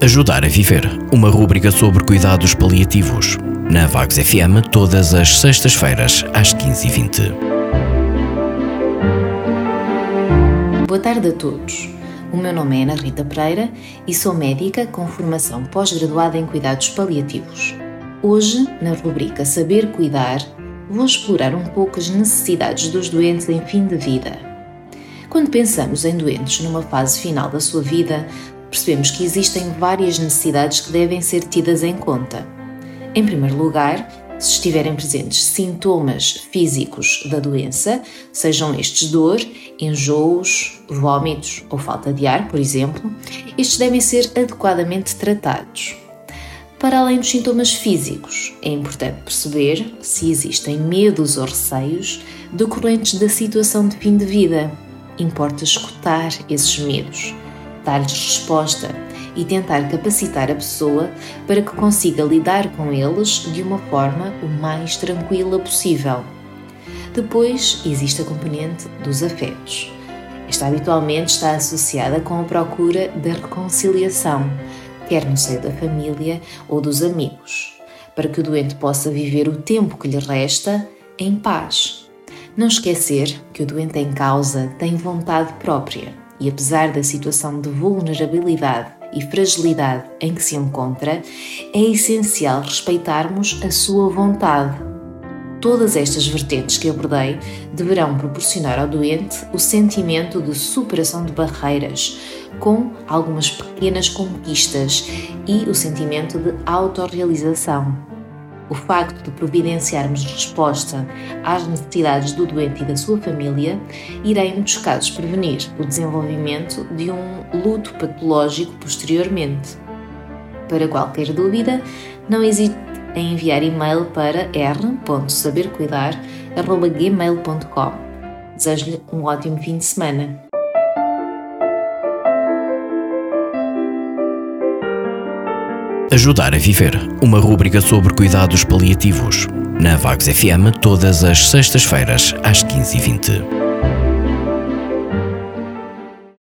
Ajudar a Viver, uma rúbrica sobre cuidados paliativos. Na Vagos FM, todas as sextas-feiras, às 15h20. Boa tarde a todos. O meu nome é Ana Rita Pereira e sou médica com formação pós-graduada em cuidados paliativos. Hoje, na rubrica Saber Cuidar, vou explorar um pouco as necessidades dos doentes em fim de vida. Quando pensamos em doentes numa fase final da sua vida, percebemos que existem várias necessidades que devem ser tidas em conta. Em primeiro lugar, se estiverem presentes sintomas físicos da doença, sejam estes dor, enjoos, vômitos ou falta de ar, por exemplo, estes devem ser adequadamente tratados. Para além dos sintomas físicos, é importante perceber se existem medos ou receios decorrentes da situação de fim de vida. Importa escutar esses medos dar-lhes resposta e tentar capacitar a pessoa para que consiga lidar com eles de uma forma o mais tranquila possível. Depois existe a componente dos afetos. Esta habitualmente está associada com a procura da reconciliação, quer no seio da família ou dos amigos, para que o doente possa viver o tempo que lhe resta em paz. Não esquecer que o doente em causa tem vontade própria e apesar da situação de vulnerabilidade e fragilidade em que se encontra, é essencial respeitarmos a sua vontade. Todas estas vertentes que abordei deverão proporcionar ao doente o sentimento de superação de barreiras, com algumas pequenas conquistas e o sentimento de autorrealização. O facto de providenciarmos resposta às necessidades do doente e da sua família irá, em muitos casos, prevenir o desenvolvimento de um luto patológico posteriormente. Para qualquer dúvida, não hesite em enviar e-mail para r.sabercuidar.gmail.com. Desejo-lhe um ótimo fim de semana. Ajudar a Viver, uma rúbrica sobre cuidados paliativos. Na Vagos FM, todas as sextas-feiras, às 15h20.